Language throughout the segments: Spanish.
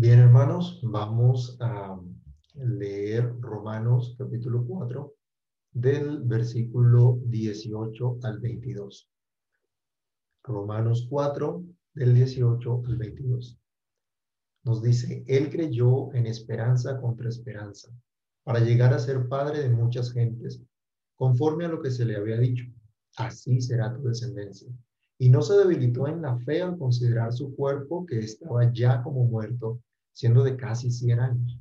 Bien, hermanos, vamos a leer Romanos capítulo 4 del versículo 18 al 22. Romanos 4 del 18 al 22. Nos dice, Él creyó en esperanza contra esperanza, para llegar a ser padre de muchas gentes, conforme a lo que se le había dicho. Así será tu descendencia. Y no se debilitó en la fe al considerar su cuerpo que estaba ya como muerto, siendo de casi 100 años,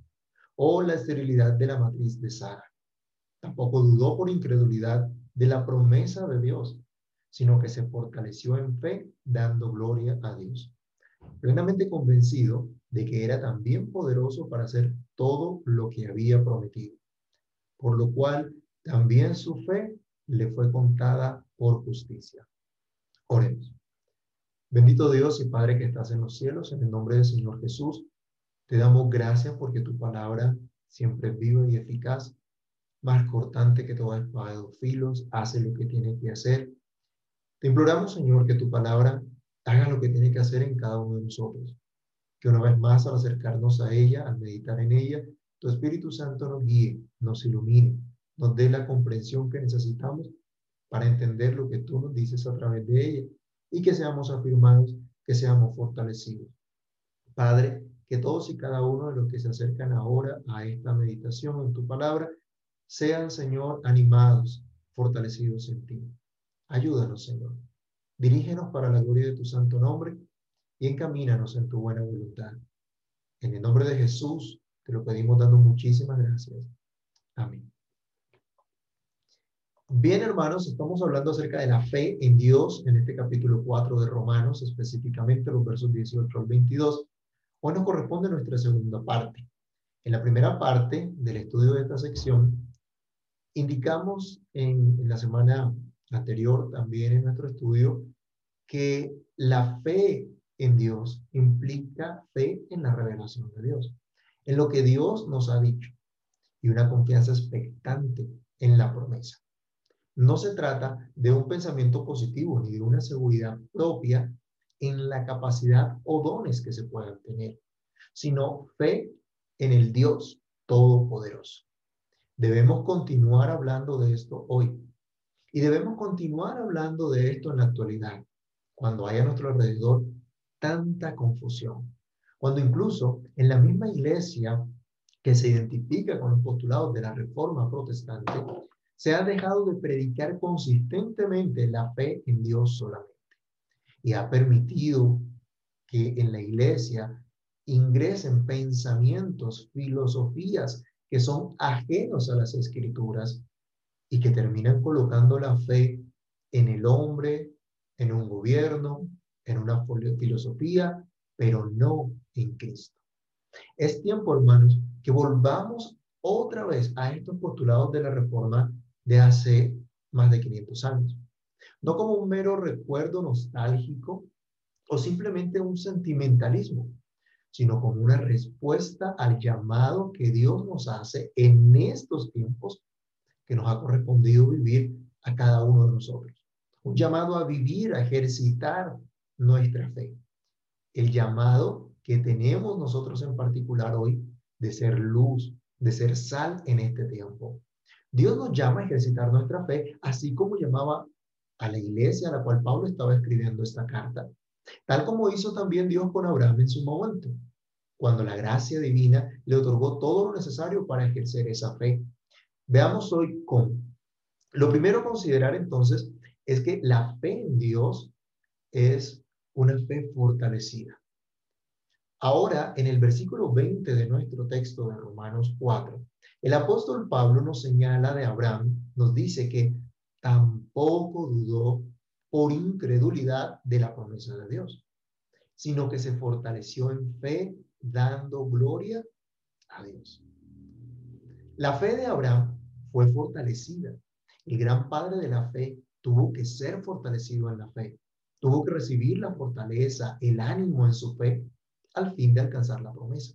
o la esterilidad de la matriz de Sara. Tampoco dudó por incredulidad de la promesa de Dios, sino que se fortaleció en fe, dando gloria a Dios, plenamente convencido de que era también poderoso para hacer todo lo que había prometido, por lo cual también su fe le fue contada por justicia. Oremos. Bendito Dios y Padre que estás en los cielos, en el nombre del Señor Jesús, te damos gracias porque tu palabra siempre es viva y eficaz, más cortante que toda espada de dos filos, hace lo que tiene que hacer. Te imploramos, Señor, que tu palabra haga lo que tiene que hacer en cada uno de nosotros. Que una vez más, al acercarnos a ella, al meditar en ella, tu Espíritu Santo nos guíe, nos ilumine, nos dé la comprensión que necesitamos para entender lo que tú nos dices a través de ella y que seamos afirmados, que seamos fortalecidos. Padre, que todos y cada uno de los que se acercan ahora a esta meditación en tu palabra sean, Señor, animados, fortalecidos en ti. Ayúdanos, Señor. Dirígenos para la gloria de tu santo nombre y encamínanos en tu buena voluntad. En el nombre de Jesús te lo pedimos dando muchísimas gracias. Amén. Bien, hermanos, estamos hablando acerca de la fe en Dios en este capítulo 4 de Romanos, específicamente los versos 18 al 22. Hoy nos corresponde nuestra segunda parte. En la primera parte del estudio de esta sección, indicamos en, en la semana anterior, también en nuestro estudio, que la fe en Dios implica fe en la revelación de Dios, en lo que Dios nos ha dicho y una confianza expectante en la promesa. No se trata de un pensamiento positivo ni de una seguridad propia en la capacidad o dones que se puedan tener, sino fe en el Dios Todopoderoso. Debemos continuar hablando de esto hoy. Y debemos continuar hablando de esto en la actualidad, cuando hay a nuestro alrededor tanta confusión, cuando incluso en la misma iglesia que se identifica con los postulados de la reforma protestante, se ha dejado de predicar consistentemente la fe en Dios solamente y ha permitido que en la iglesia ingresen pensamientos, filosofías que son ajenos a las escrituras y que terminan colocando la fe en el hombre, en un gobierno, en una filosofía, pero no en Cristo. Es tiempo, hermanos, que volvamos otra vez a estos postulados de la reforma de hace más de 500 años. No como un mero recuerdo nostálgico o simplemente un sentimentalismo, sino como una respuesta al llamado que Dios nos hace en estos tiempos que nos ha correspondido vivir a cada uno de nosotros. Un llamado a vivir, a ejercitar nuestra fe. El llamado que tenemos nosotros en particular hoy de ser luz, de ser sal en este tiempo. Dios nos llama a ejercitar nuestra fe, así como llamaba a la iglesia a la cual Pablo estaba escribiendo esta carta, tal como hizo también Dios con Abraham en su momento, cuando la gracia divina le otorgó todo lo necesario para ejercer esa fe. Veamos hoy cómo. Lo primero a considerar entonces es que la fe en Dios es una fe fortalecida. Ahora, en el versículo 20 de nuestro texto de Romanos 4, el apóstol Pablo nos señala de Abraham, nos dice que tampoco dudó por incredulidad de la promesa de Dios, sino que se fortaleció en fe dando gloria a Dios. La fe de Abraham fue fortalecida. El gran padre de la fe tuvo que ser fortalecido en la fe. Tuvo que recibir la fortaleza, el ánimo en su fe al fin de alcanzar la promesa.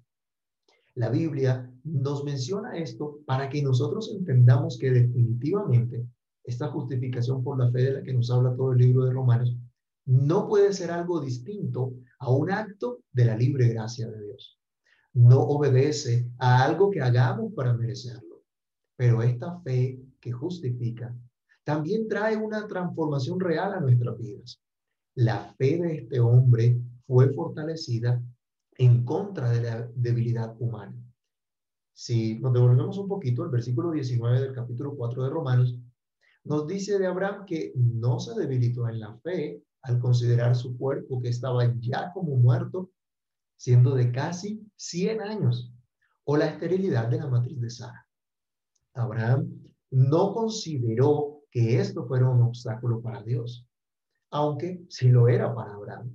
La Biblia nos menciona esto para que nosotros entendamos que definitivamente esta justificación por la fe de la que nos habla todo el libro de Romanos no puede ser algo distinto a un acto de la libre gracia de Dios. no obedece a algo que hagamos para merecerlo. Pero esta fe que justifica también trae una transformación real a nuestras vidas. La fe de este hombre fue fortalecida en contra de la debilidad humana. Si nos devolvemos un poquito, el versículo 19 del capítulo 4 de Romanos nos dice de Abraham que no se debilitó en la fe al considerar su cuerpo que estaba ya como muerto, siendo de casi 100 años, o la esterilidad de la matriz de Sara. Abraham no consideró que esto fuera un obstáculo para Dios, aunque sí lo era para Abraham.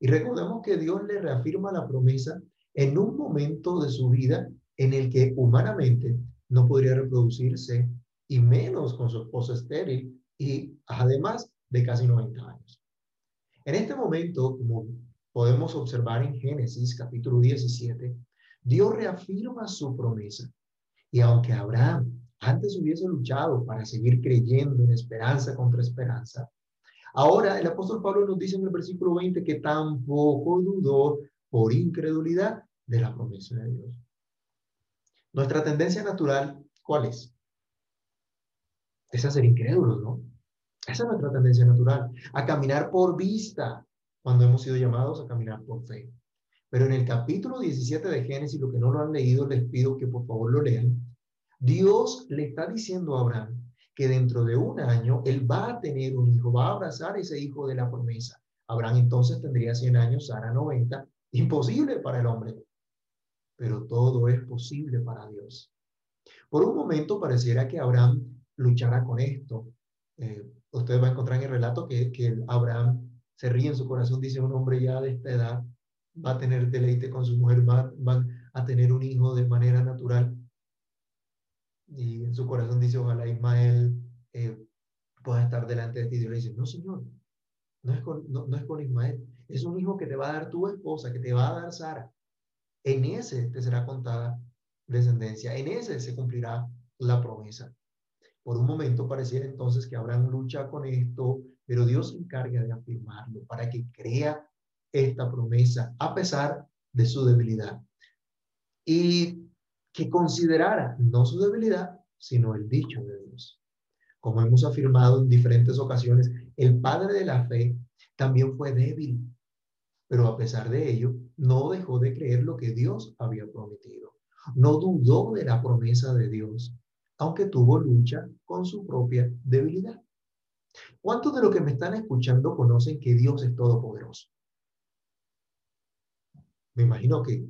Y recordemos que Dios le reafirma la promesa en un momento de su vida en el que humanamente no podría reproducirse y menos con su esposa estéril y además de casi 90 años. En este momento, como podemos observar en Génesis capítulo 17, Dios reafirma su promesa. Y aunque Abraham antes hubiese luchado para seguir creyendo en esperanza contra esperanza, ahora el apóstol Pablo nos dice en el versículo 20 que tampoco dudó por incredulidad de la promesa de Dios. Nuestra tendencia natural, ¿cuál es? Es a incrédulos, ¿no? Esa es nuestra tendencia natural, a caminar por vista, cuando hemos sido llamados a caminar por fe. Pero en el capítulo 17 de Génesis, lo que no lo han leído, les pido que por favor lo lean. Dios le está diciendo a Abraham que dentro de un año él va a tener un hijo, va a abrazar a ese hijo de la promesa. Abraham entonces tendría 100 años, Sara 90. Imposible para el hombre pero todo es posible para Dios. Por un momento pareciera que Abraham luchará con esto. Eh, usted va a encontrar en el relato que, que Abraham se ríe en su corazón, dice un hombre ya de esta edad va a tener deleite con su mujer, va, van a tener un hijo de manera natural. Y en su corazón dice, ojalá Ismael eh, pueda estar delante de ti. Dios le dice, no, Señor, no es, con, no es con Ismael, es un hijo que te va a dar tu esposa, que te va a dar Sara en ese te será contada descendencia, en ese se cumplirá la promesa. Por un momento pareciera entonces que Abraham lucha con esto, pero Dios se encarga de afirmarlo para que crea esta promesa a pesar de su debilidad. Y que considerara no su debilidad, sino el dicho de Dios. Como hemos afirmado en diferentes ocasiones, el padre de la fe también fue débil, pero a pesar de ello, no dejó de creer lo que Dios había prometido. No dudó de la promesa de Dios, aunque tuvo lucha con su propia debilidad. ¿Cuántos de los que me están escuchando conocen que Dios es todopoderoso? Me imagino que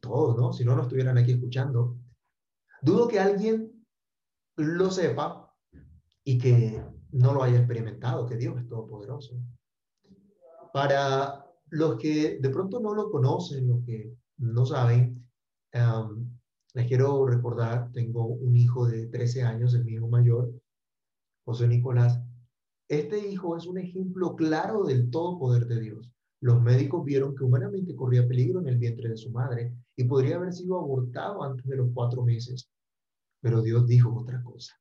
todos, ¿no? Si no, no estuvieran aquí escuchando. Dudo que alguien lo sepa y que no lo haya experimentado, que Dios es todopoderoso. Para los que de pronto no lo conocen, los que no saben, les quiero recordar, tengo un hijo de 13 años, el mi hijo mayor, José Nicolás. Este hijo es un ejemplo claro del todo poder de Dios. Los médicos vieron que humanamente corría peligro en el vientre de su madre y podría haber sido abortado antes de los cuatro meses. Pero Dios dijo otra cosa.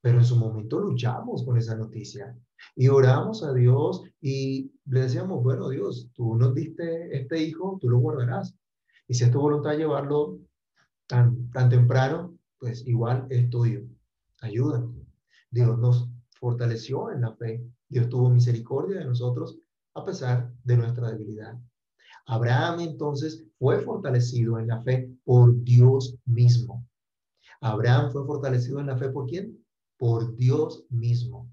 Pero en su momento luchamos con esa noticia y oramos a Dios y le decíamos, bueno Dios, tú nos diste este hijo, tú lo guardarás. Y si es tu voluntad llevarlo tan, temprano, pues igual es. Ayúdanos. Dios nos fortaleció en la fe. Dios tuvo misericordia de nosotros a pesar de nuestra debilidad. Abraham entonces fue fortalecido en la fe por Dios mismo. Abraham fue fortalecido en la fe por quién? por Dios mismo.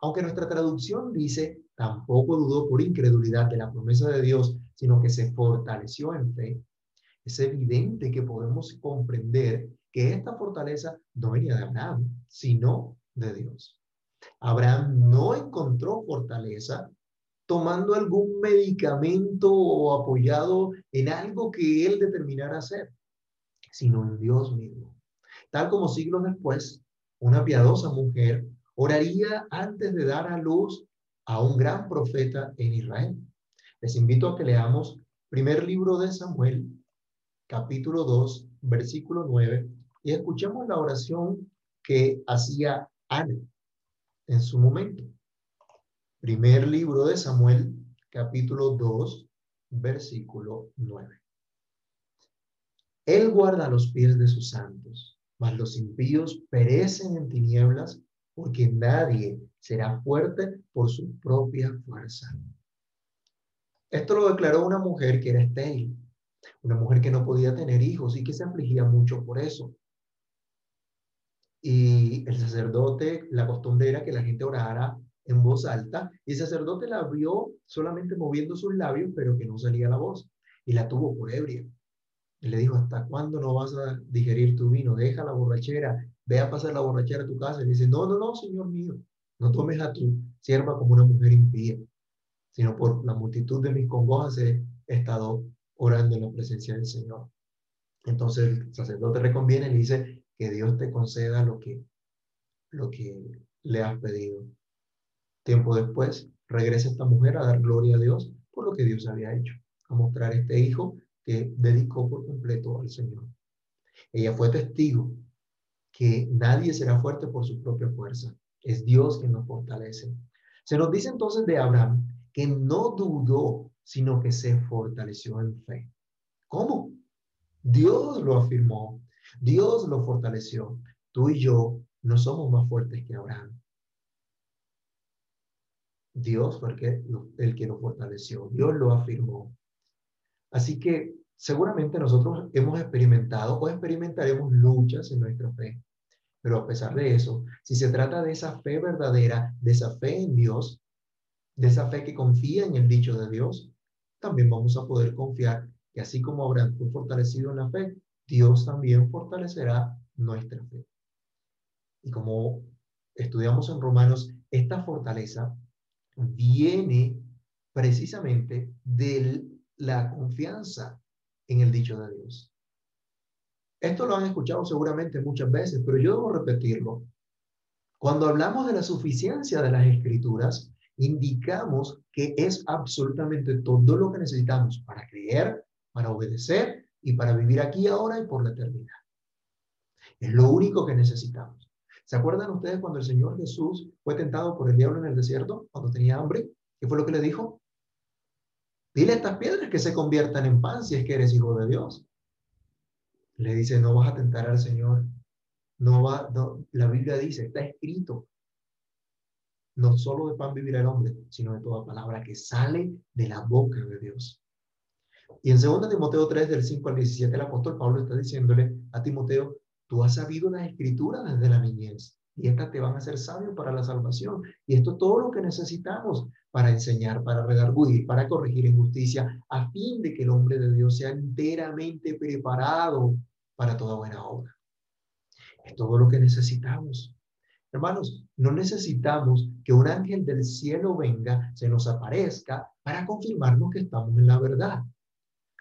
Aunque nuestra traducción dice, tampoco dudó por incredulidad de la promesa de Dios, sino que se fortaleció en fe, es evidente que podemos comprender que esta fortaleza no venía de Abraham, sino de Dios. Abraham no encontró fortaleza tomando algún medicamento o apoyado en algo que él determinara hacer, sino en Dios mismo. Tal como siglos después, una piadosa mujer, oraría antes de dar a luz a un gran profeta en Israel. Les invito a que leamos primer libro de Samuel, capítulo 2, versículo 9, y escuchemos la oración que hacía Ana en su momento. Primer libro de Samuel, capítulo 2, versículo 9. Él guarda los pies de sus santos, mas los impíos perecen en tinieblas porque nadie será fuerte por su propia fuerza. Esto lo declaró una mujer que era estéril, una mujer que no podía tener hijos y que se afligía mucho por eso. Y el sacerdote, la costumbre era que la gente orara en voz alta y el sacerdote la vio solamente moviendo sus labios, pero que no salía la voz y la tuvo por ebria. Y le dijo, ¿hasta cuándo no vas a digerir tu vino? Deja la borrachera, ve a pasar la borrachera a tu casa. Y le dice, no, no, no, Señor mío, no tomes a tu sierva como una mujer impía, sino por la multitud de mis congojas he estado orando en la presencia del Señor. Entonces el sacerdote le conviene y le dice que Dios te conceda lo que, lo que le has pedido. Tiempo después, regresa esta mujer a dar gloria a Dios por lo que Dios había hecho, a mostrar este hijo que dedicó por completo al Señor. Ella fue testigo que nadie será fuerte por su propia fuerza. Es Dios quien nos fortalece. Se nos dice entonces de Abraham que no dudó, sino que se fortaleció en fe. ¿Cómo? Dios lo afirmó, Dios lo fortaleció. Tú y yo no somos más fuertes que Abraham. Dios fue el que, lo fortaleció, Dios lo afirmó. Así que seguramente nosotros hemos experimentado o experimentaremos luchas en nuestra fe. Pero a pesar de eso, si se trata de esa fe verdadera, de esa fe en Dios, de esa fe que confía en el dicho de Dios, también vamos a poder confiar que así como Abraham fortalecido en la fe, Dios también fortalecerá nuestra fe. Y como estudiamos en Romanos, esta fortaleza viene precisamente de la confianza en el dicho de Dios. Esto lo han escuchado seguramente muchas veces, pero yo debo repetirlo. Cuando hablamos de la suficiencia de las escrituras, indicamos que es absolutamente todo lo que necesitamos para creer, para obedecer y para vivir aquí ahora y por la eternidad. Es lo único que necesitamos. ¿Se acuerdan ustedes cuando el Señor Jesús fue tentado por el diablo en el desierto, cuando tenía hambre? ¿Qué fue lo que le dijo? Dile a estas piedras que se conviertan en pan si es que eres hijo de Dios. Le dice, no vas a tentar al Señor. No va, la Biblia dice, está escrito, no solo de pan vivirá el hombre, sino de toda palabra que sale de la boca de Dios. Y en 2 Timoteo 3, del 5 al 17, el apóstol Pablo está diciéndole a Timoteo, tú has sabido las escrituras desde la niñez y estas te van a hacer sabio para la salvación. Y esto es todo lo que necesitamos para enseñar, para redarguir, para corregir injusticia, a fin de que el hombre de Dios sea enteramente preparado para toda buena obra. Es todo lo que necesitamos. Hermanos, no necesitamos que un ángel del cielo venga, se nos aparezca para confirmarnos que estamos en la verdad.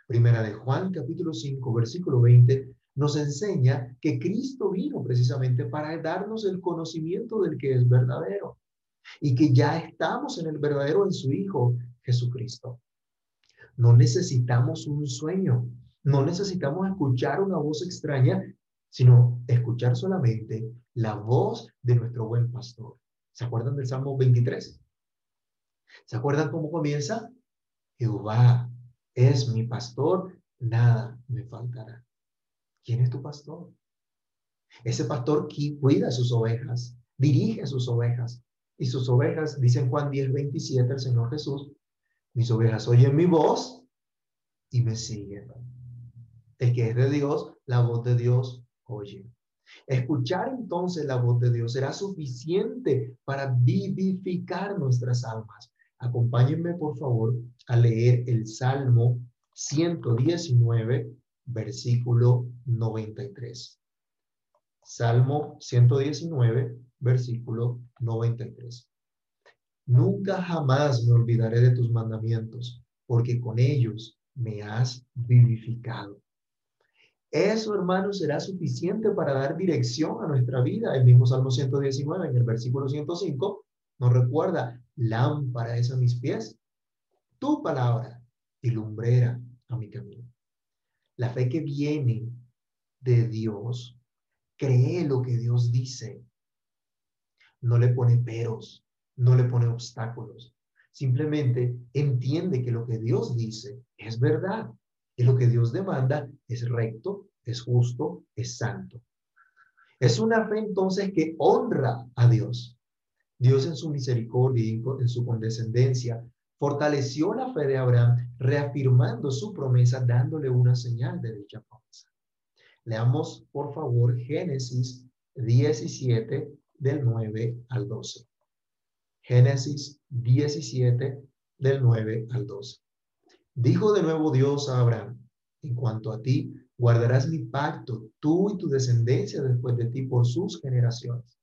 Primera de Juan, capítulo 5, versículo 20, nos enseña que Cristo vino precisamente para darnos el conocimiento del que es verdadero y que ya estamos en el verdadero en su Hijo Jesucristo. No necesitamos un sueño, no necesitamos escuchar una voz extraña sino escuchar solamente la voz de nuestro buen pastor. ¿Se acuerdan del Salmo 23? ¿Se acuerdan cómo comienza? Jehová es mi pastor, nada me faltará. ¿Quién es tu pastor? Ese pastor que cuida sus ovejas, dirige sus ovejas. Y sus ovejas, dice Juan 10, 27, el Señor Jesús, mis ovejas oyen mi voz y me siguen. El que es de Dios, la voz de Dios oye. Escuchar entonces la voz de Dios será suficiente para vivificar nuestras almas. Acompáñenme, por favor, a leer el Salmo 119, versículo 93. Salmo 119, versículo 93. Nunca jamás me olvidaré de tus mandamientos, porque con ellos me has vivificado. Eso, hermanos, será suficiente para dar dirección a nuestra vida. El mismo Salmo 119, en el versículo 105, nos recuerda, lámpara es a mis pies, tu palabra y lumbrera a mi camino. La fe que viene de Dios cree lo que Dios dice. No le pone peros, no le pone obstáculos. Simplemente entiende que lo que Dios dice es verdad y lo que Dios demanda es recto, es justo, es santo. Es una fe entonces que honra a Dios. Dios en su misericordia y en su condescendencia fortaleció la fe de Abraham, reafirmando su promesa, dándole una señal de dicha promesa. Leamos, por favor, Génesis 17, del 9 al 12. Génesis 17, del 9 al 12. Dijo de nuevo Dios a Abraham, en cuanto a ti, guardarás mi pacto, tú y tu descendencia después de ti por sus generaciones.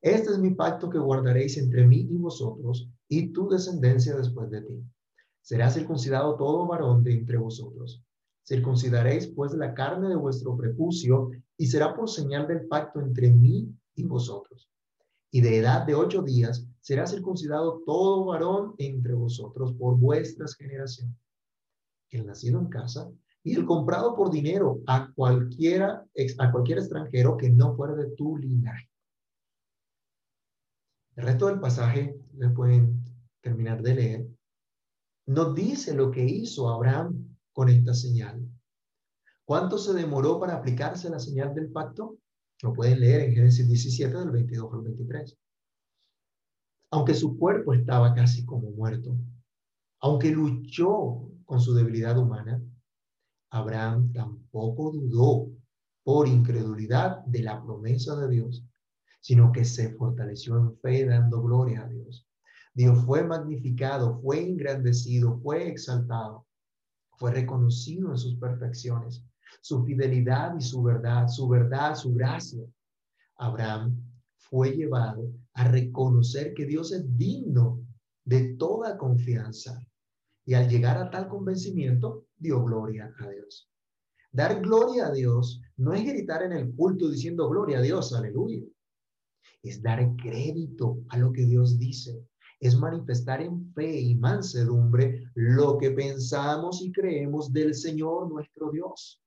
Este es mi pacto que guardaréis entre mí y vosotros y tu descendencia después de ti. Será circuncidado todo varón de entre vosotros. Circuncidaréis pues la carne de vuestro prepucio y será por señal del pacto entre mí y vosotros. Y de edad de ocho días será circuncidado todo varón entre vosotros por vuestras generaciones. El nacido en casa y el comprado por dinero a cualquiera, a cualquier extranjero que no fuera de tu linaje. El resto del pasaje, le pueden terminar de leer, nos dice lo que hizo Abraham con esta señal. ¿Cuánto se demoró para aplicarse la señal del pacto? Lo pueden leer en Génesis 17 del 22 al 23. Aunque su cuerpo estaba casi como muerto, aunque luchó con su debilidad humana, Abraham tampoco dudó por incredulidad de la promesa de Dios, sino que se fortaleció en fe dando gloria a Dios. Dios fue magnificado, fue engrandecido, fue exaltado, fue reconocido en sus perfecciones su fidelidad y su verdad, su verdad, su gracia. Abraham fue llevado a reconocer que Dios es digno de toda confianza. Y al llegar a tal convencimiento, dio gloria a Dios. Dar gloria a Dios no es gritar en el culto diciendo gloria a Dios, aleluya. Es dar crédito a lo que Dios dice. Es manifestar en fe y mansedumbre lo que pensamos y creemos del Señor nuestro Dios.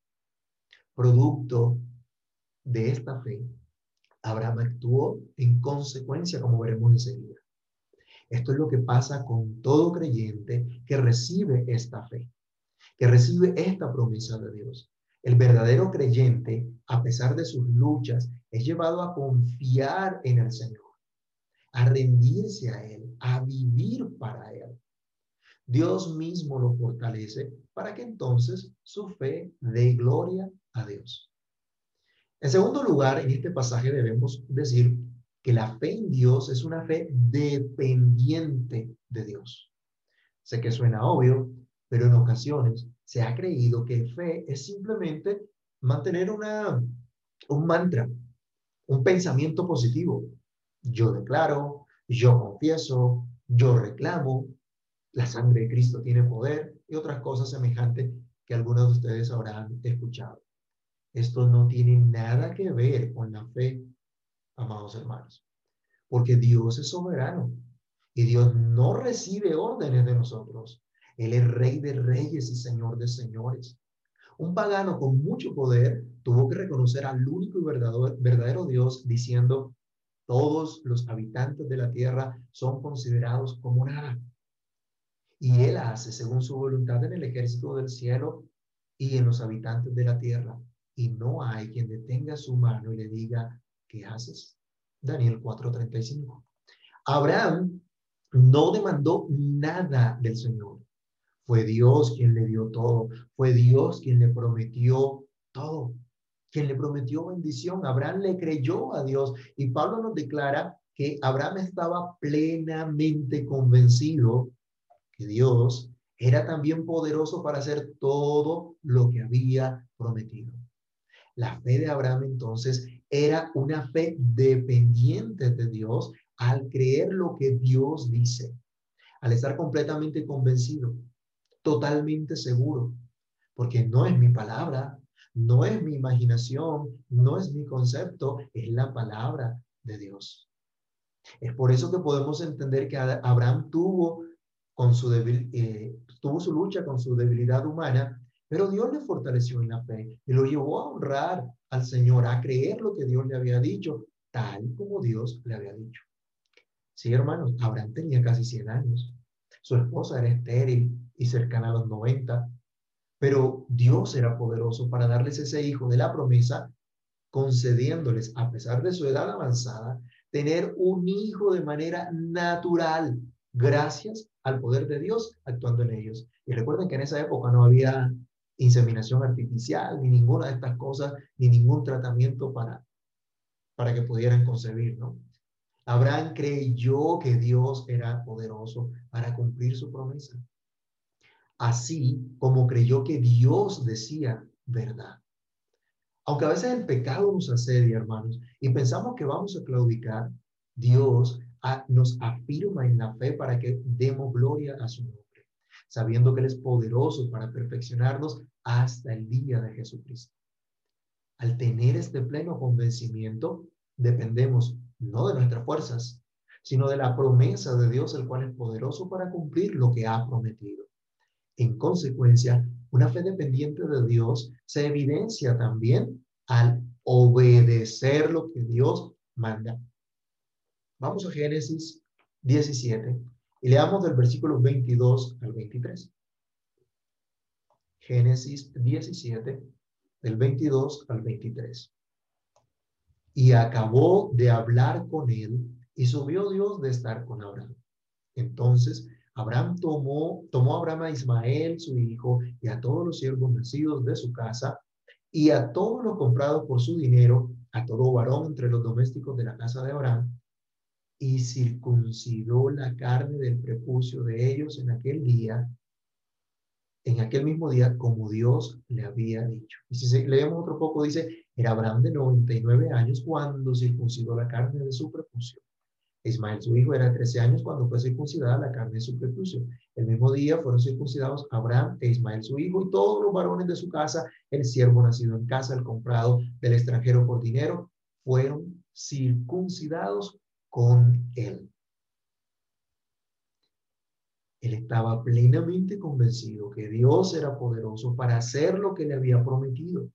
Producto de esta fe, Abraham actuó en consecuencia, como veremos enseguida. Esto es lo que pasa con todo creyente que recibe esta fe, que recibe esta promesa de Dios. El verdadero creyente, a pesar de sus luchas, es llevado a confiar en el Señor, a rendirse a Él, a vivir para Él. Dios mismo lo fortalece para que entonces su fe dé gloria a Dios. En segundo lugar, en este pasaje debemos decir que la fe en Dios es una fe dependiente de Dios. Sé que suena obvio, pero en ocasiones se ha creído que fe es simplemente mantener una, un mantra, un pensamiento positivo. Yo declaro, yo confieso, yo reclamo, la sangre de Cristo tiene poder y otras cosas semejantes que algunos de ustedes habrán escuchado. Esto no tiene nada que ver con la fe, amados hermanos, porque Dios es soberano y Dios no recibe órdenes de nosotros. Él es rey de reyes y señor de señores. Un pagano con mucho poder tuvo que reconocer al único y verdadero, Dios diciendo, todos los habitantes de la tierra son considerados como nada. Y él hace según su voluntad en el ejército del cielo y en los habitantes de la tierra y no hay quien detenga su mano y le diga, ¿qué haces? Daniel 4:35. Abraham no demandó nada del Señor. Fue Dios quien le dio todo. Fue Dios quien le prometió todo. Quien le prometió bendición. Abraham le creyó a Dios. Y Pablo nos declara que Abraham estaba plenamente convencido que Dios era también poderoso para hacer todo lo que había prometido. La fe de Abraham entonces era una fe dependiente de Dios al creer lo que Dios dice, al estar completamente convencido, totalmente seguro, porque no es mi palabra, no es mi imaginación, no es mi concepto, es la palabra de Dios. Es por eso que podemos entender que Abraham tuvo, con su eh, tuvo su lucha con su debilidad humana pero Dios le fortaleció en la fe y lo llevó a honrar al Señor, a creer lo que Dios le había dicho, tal como Dios le había dicho. Sí, hermanos, Abraham tenía casi 100 años. Su esposa era estéril y cercana a los 90. Pero Dios era poderoso para darles ese hijo de la promesa, concediéndoles, a pesar de su edad avanzada, tener un hijo de manera natural, gracias al poder de Dios actuando en ellos. Y recuerden que en esa época no había inseminación artificial, ni ninguna de estas cosas, ni ningún tratamiento para, para que pudieran concebir, ¿no? Abraham creyó que Dios era poderoso para cumplir su promesa, así como creyó que Dios decía verdad. Aunque a veces el pecado nos asedia, hermanos, y pensamos que vamos a claudicar, Dios nos afirma en la fe para que demos gloria a su nombre sabiendo que Él es poderoso para perfeccionarnos hasta el día de Jesucristo. Al tener este pleno convencimiento, dependemos no de nuestras fuerzas, sino de la promesa de Dios, el cual es poderoso para cumplir lo que ha prometido. En consecuencia, una fe dependiente de Dios se evidencia también al obedecer lo que Dios manda. Vamos a Génesis 17, y leamos del versículo 22 al 23. Génesis 17, del 22 al 23. Y acabó de hablar con él y subió Dios de estar con Abraham. Entonces Abraham tomó, tomó Abraham a Ismael, su hijo, y a todos los siervos nacidos de su casa, y a todos los comprados por su dinero, a todo varón entre los domésticos de la casa de Abraham, y circuncidó la carne del prepucio de ellos en aquel día, en aquel mismo día, como Dios le había dicho. Y si leemos otro poco, dice, era Abraham de 99 años cuando circuncidó la carne de su prepucio. Ismael, su hijo, era de 13 años cuando fue circuncidada la carne de su prepucio. El mismo día fueron circuncidados Abraham e Ismael, su hijo, y todos los varones de su casa, el siervo nacido en casa, el comprado del extranjero por dinero, fueron circuncidados con él. Él estaba plenamente convencido que Dios era poderoso para hacer lo que le había prometido.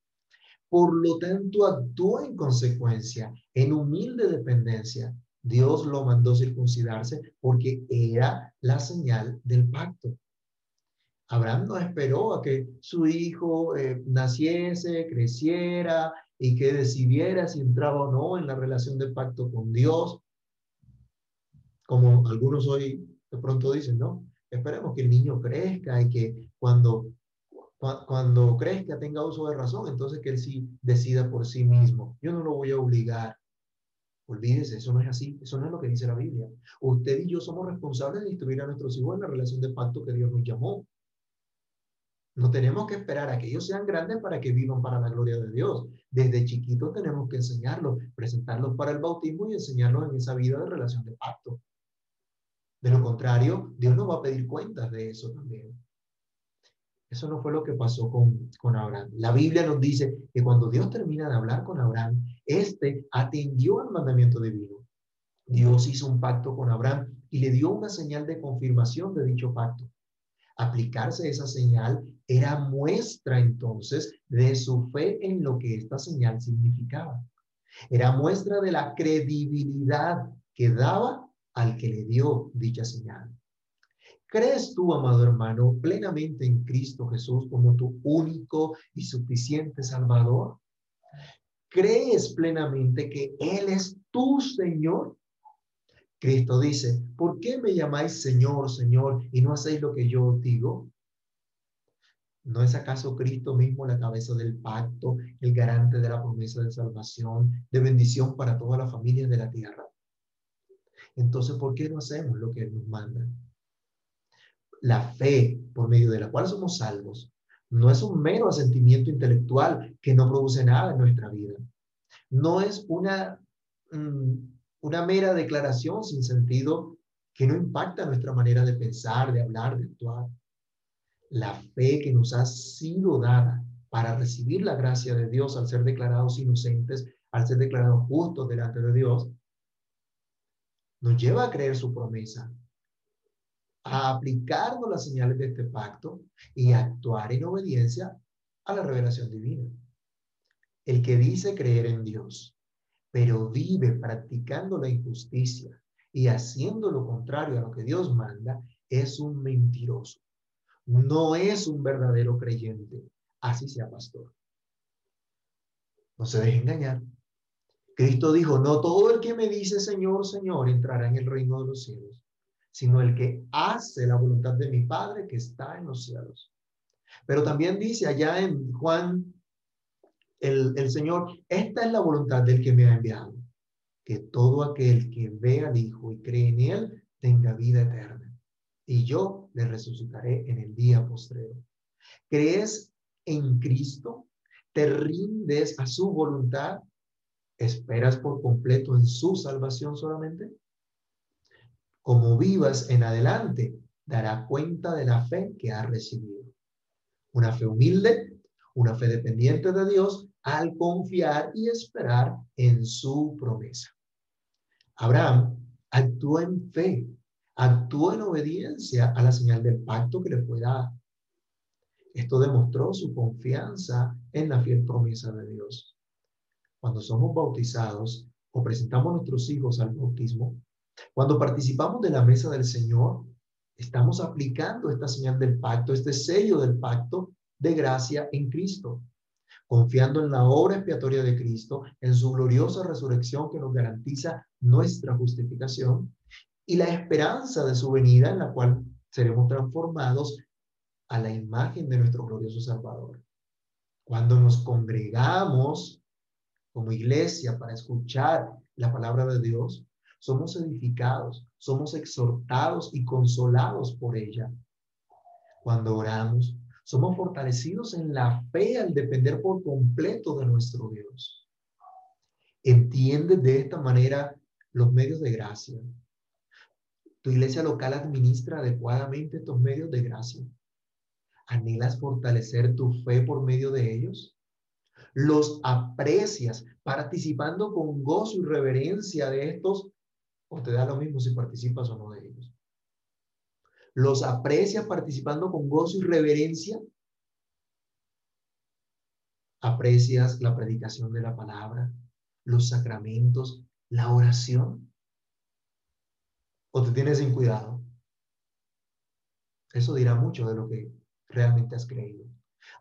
Por lo tanto, actuó en consecuencia, en humilde dependencia. Dios lo mandó circuncidarse porque era la señal del pacto. Abraham no esperó a que su hijo eh, naciese, creciera y que decidiera si entraba o no en la relación de pacto con Dios como algunos hoy de pronto dicen, ¿no? Esperemos que el niño crezca y que cuando, cuando crezca tenga uso de razón, entonces que él sí decida por sí mismo. Yo no lo voy a obligar. Olvídese, eso no es así, eso no es lo que dice la Biblia. Usted y yo somos responsables de instruir a nuestros hijos en la relación de pacto que Dios nos llamó. No tenemos que esperar a que ellos sean grandes para que vivan para la gloria de Dios. Desde chiquitos tenemos que enseñarlos, presentarlos para el bautismo y enseñarlos en esa vida de relación de pacto. De lo contrario, Dios nos va a pedir cuentas de eso también. Eso no fue lo que pasó con, con Abraham. La Biblia nos dice que cuando Dios termina de hablar con Abraham, éste atendió al mandamiento divino. Dios hizo un pacto con Abraham y le dio una señal de confirmación de dicho pacto. Aplicarse esa señal era muestra entonces de su fe en lo que esta señal significaba. Era muestra de la credibilidad que daba al que le dio dicha señal. ¿Crees tú, amado hermano, plenamente en Cristo Jesús como tu único y suficiente Salvador? ¿Crees plenamente que Él es tu Señor? Cristo dice, ¿por qué me llamáis Señor, Señor, y no hacéis lo que yo digo? ¿No es acaso Cristo mismo la cabeza del pacto, el garante de la promesa de salvación, de bendición para todas las familias de la tierra? Entonces, ¿por qué no hacemos lo que Él nos manda? La fe por medio de la cual somos salvos no es un mero asentimiento intelectual que no produce nada en nuestra vida. No es una, mm, una mera declaración sin sentido que no impacta nuestra manera de pensar, de hablar, de actuar. La fe que nos ha sido dada para recibir la gracia de Dios al ser declarados inocentes, al ser declarados justos delante de Dios, nos lleva a creer su promesa, a aplicarnos las señales de este pacto y actuar en obediencia a la revelación divina. El que dice creer en Dios, pero vive practicando la injusticia y haciendo lo contrario a lo que Dios manda, es un mentiroso. no es un verdadero creyente, así sea pastor. No se deje engañar. Cristo dijo, no todo el que me dice Señor, Señor entrará en el reino de los cielos, sino el que hace la voluntad de mi Padre que está en los cielos. Pero también dice allá en Juan, el, el Señor, esta es la voluntad del que me ha enviado, que todo aquel que ve al Hijo y cree en Él tenga vida eterna y yo le resucitaré en el día postrero. ¿Crees en Cristo? ¿Te rindes a su voluntad? ¿Esperas por completo en su salvación solamente? Como vivas en adelante, dará cuenta de la fe que has recibido. Una fe humilde, una fe dependiente de Dios al confiar y esperar en su promesa. Abraham actuó en fe actuó en obediencia a la señal del pacto que le fue dada. Esto demostró su confianza en la fiel promesa de Dios. Cuando somos bautizados o presentamos a nuestros hijos al bautismo, cuando participamos de la mesa del Señor, estamos aplicando esta señal del pacto, este sello del pacto de gracia en Cristo, confiando en la obra expiatoria de Cristo, en su gloriosa resurrección que nos garantiza nuestra justificación y la esperanza de su venida en la cual seremos transformados a la imagen de nuestro glorioso Salvador. Cuando nos congregamos como iglesia para escuchar la palabra de Dios, somos edificados, somos exhortados y consolados por ella. Cuando oramos, somos fortalecidos en la fe al depender por completo de nuestro Dios. Entiende de esta manera los medios de gracia, tu iglesia local administra adecuadamente estos medios de gracia. ¿Anhelas fortalecer tu fe por medio de ellos? ¿Los aprecias participando con gozo y reverencia de estos? ¿O te da lo mismo si participas o no de ellos? ¿Los aprecias participando con gozo y reverencia? ¿Aprecias la predicación de la palabra, los sacramentos, la oración? o te tienes sin cuidado. Eso dirá mucho de lo que realmente has creído.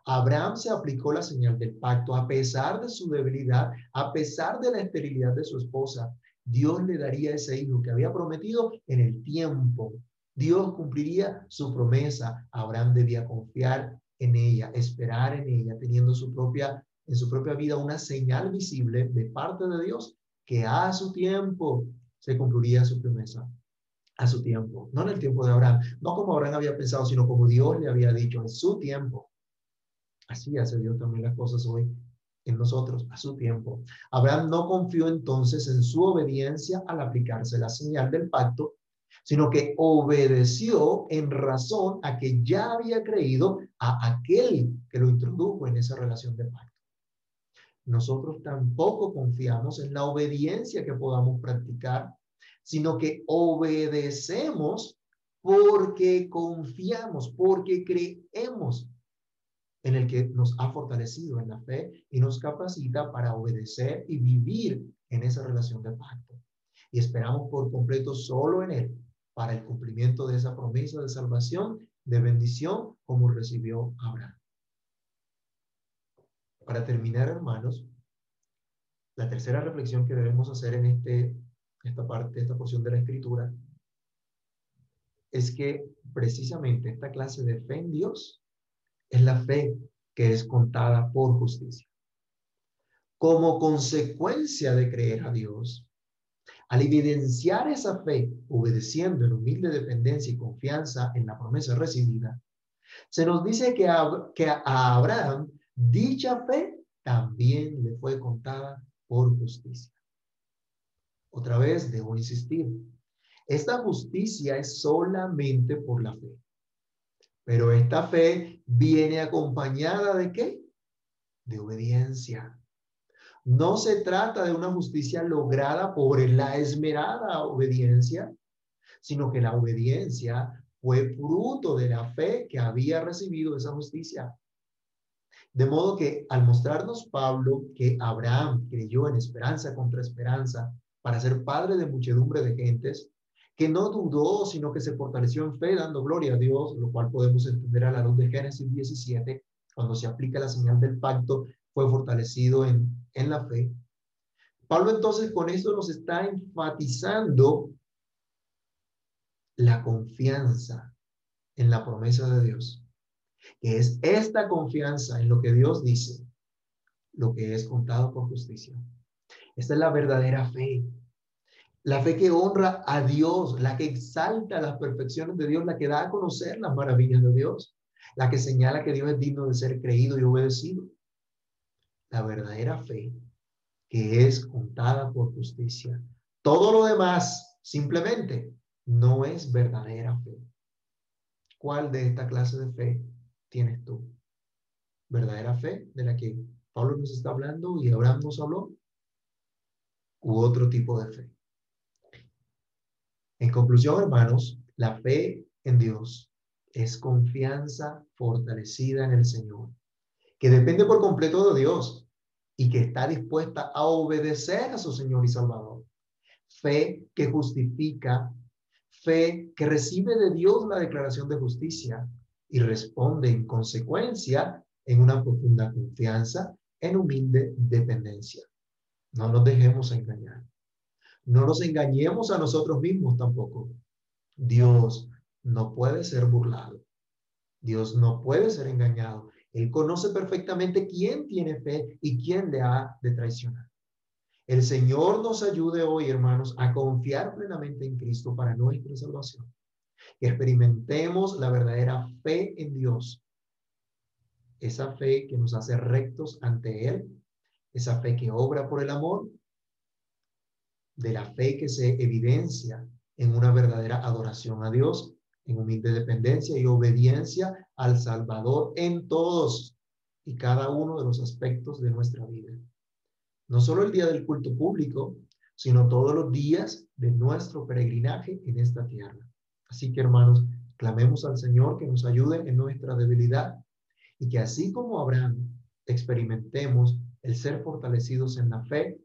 Abraham se aplicó la señal del pacto a pesar de su debilidad, a pesar de la esterilidad de su esposa. Dios le daría ese hijo que había prometido en el tiempo. Dios cumpliría su promesa. Abraham debía confiar en ella, esperar en ella, teniendo su propia, en su propia vida una señal visible de parte de Dios que a su tiempo se cumpliría su promesa a su tiempo, no en el tiempo de Abraham, no como Abraham había pensado, sino como Dios le había dicho, en su tiempo. Así hace Dios también las cosas hoy nosotros, a su tiempo. Abraham no confió entonces en su obediencia al aplicarse la señal del pacto, sino que obedeció en razón a que ya había creído a aquel que lo introdujo en esa relación de pacto. Nosotros tampoco confiamos en la obediencia que podamos practicar sino que obedecemos porque confiamos, porque creemos en el que nos ha fortalecido en la fe y nos capacita para obedecer y vivir en esa relación de pacto. Y esperamos por completo solo en Él para el cumplimiento de esa promesa de salvación, de bendición, como recibió Abraham. Para terminar, hermanos, la tercera reflexión que debemos hacer en este esta parte, esta porción de la escritura, es que precisamente esta clase de fe en Dios es la fe que es contada por justicia. Como consecuencia de creer a Dios, al evidenciar esa fe, obedeciendo en humilde dependencia y confianza en la promesa recibida, se nos dice que a, que a Abraham dicha fe también le fue contada por justicia. Otra vez debo insistir, esta justicia es solamente por la fe. Pero esta fe viene acompañada de qué? De obediencia. No se trata de una justicia lograda por la esmerada obediencia, sino que la obediencia fue fruto de la fe que había recibido esa justicia. De modo que al mostrarnos Pablo que Abraham creyó en esperanza contra esperanza para ser padre de muchedumbre de gentes, que no dudó, sino que se fortaleció en fe, dando gloria a Dios, lo cual podemos entender a la luz de Génesis 17, cuando se aplica la señal del pacto, fue fortalecido en, en la fe. Pablo entonces con esto nos está enfatizando la confianza en la promesa de Dios, que es esta confianza en lo que Dios dice, lo que es contado por justicia. Esta es la verdadera fe. La fe que honra a Dios, la que exalta las perfecciones de Dios, la que da a conocer las maravillas de Dios, la que señala que Dios es digno de ser creído y obedecido. La verdadera fe que es contada por justicia. Todo lo demás simplemente no es verdadera fe. ¿Cuál de esta clase de fe tienes tú? ¿Verdadera fe de la que Pablo nos está hablando y Abraham nos habló? ¿U otro tipo de fe? En conclusión, hermanos, la fe en Dios es confianza fortalecida en el Señor, que depende por completo de Dios y que está dispuesta a obedecer a su Señor y Salvador. Fe que justifica fe que recibe de Dios la declaración de justicia y responde en consecuencia en una profunda confianza, en humilde dependencia. No nos dejemos engañar. No nos engañemos a nosotros mismos tampoco. Dios no puede ser burlado. Dios no puede ser engañado. Él conoce perfectamente quién tiene fe y quién le ha de traicionar. El Señor nos ayude hoy, hermanos, a confiar plenamente en Cristo para nuestra salvación. Experimentemos la verdadera fe en Dios. Esa fe que nos hace rectos ante Él. Esa fe que obra por el amor. De la fe que se evidencia en una verdadera adoración a Dios, en humilde dependencia y obediencia al Salvador en todos y cada uno de los aspectos de nuestra vida no solo el día del culto público, sino todos los días de nuestro peregrinaje en esta tierra. Así que hermanos, clamemos al Señor que nos ayude en nuestra debilidad y que así como Abraham experimentemos el ser fortalecidos en la fe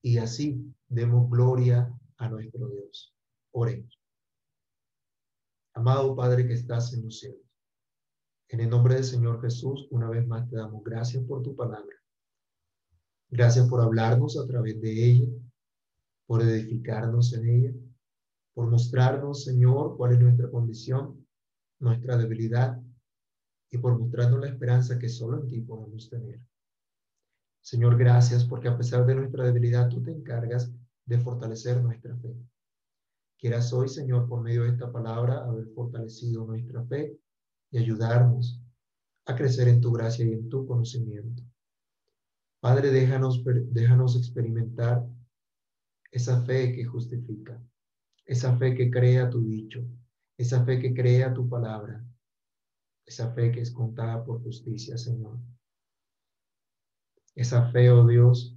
y así demos gloria a nuestro Dios. Oremos. Amado Padre que estás en los cielos, en el nombre del Señor Jesús, una vez más te damos gracias por tu palabra. Gracias por hablarnos a través de ella, por edificarnos en ella, por mostrarnos, Señor, cuál es nuestra condición, nuestra debilidad y por mostrarnos la esperanza que solo en ti podemos tener. Señor, gracias porque a pesar de nuestra debilidad, tú te encargas de fortalecer nuestra fe. Quieras hoy, Señor, por medio de esta palabra, haber fortalecido nuestra fe y ayudarnos a crecer en tu gracia y en tu conocimiento. Padre, déjanos, déjanos experimentar esa fe que justifica, esa fe que crea tu dicho, esa fe que crea tu palabra, esa fe que es contada por justicia, Señor. Esa fe, oh Dios,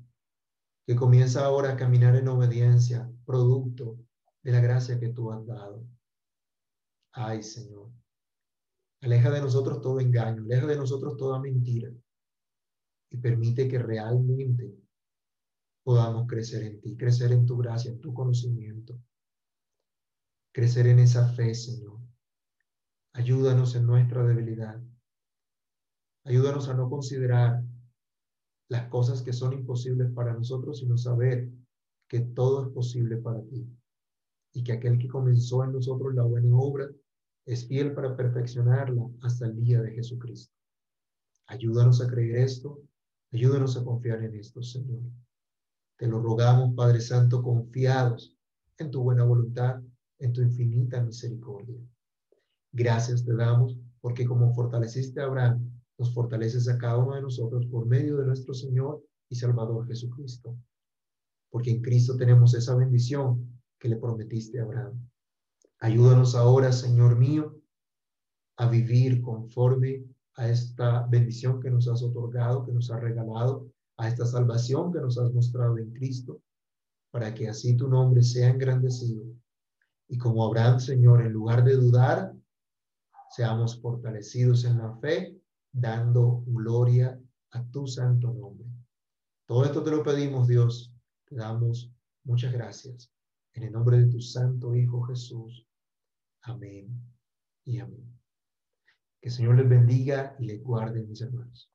que comienza ahora a caminar en obediencia, producto de la gracia que tú has dado. Ay, Señor. Aleja de nosotros todo engaño, aleja de nosotros toda mentira y permite que realmente podamos crecer en ti, crecer en tu gracia, en tu conocimiento, crecer en esa fe, Señor. Ayúdanos en nuestra debilidad. Ayúdanos a no considerar las cosas que son imposibles para nosotros, sino saber que todo es posible para ti y que aquel que comenzó en nosotros la buena obra es fiel para perfeccionarla hasta el día de Jesucristo. Ayúdanos a creer esto Ayúdanos a confiar en esto, Señor. Te lo rogamos, Padre Santo, confiados en tu buena voluntad, en tu infinita misericordia. Gracias te damos porque como fortaleciste a Abraham, nos fortaleces a cada uno de nosotros por medio de nuestro Señor y Salvador Jesucristo. Porque en Cristo tenemos esa bendición que le prometiste a Abraham. Ayúdanos ahora, Señor mío, a vivir conforme a esta bendición que nos has otorgado, que nos has regalado, a esta salvación que nos has mostrado en Cristo, para que así tu nombre sea engrandecido. Y como Abraham, Señor, en lugar de dudar, seamos fortalecidos en la fe, dando gloria a tu santo nombre. Todo esto te lo pedimos, Dios. Te damos muchas gracias. En el nombre de tu Santo Hijo Jesús. Amén y amén. Que el Señor les bendiga y les guarde, mis hermanos.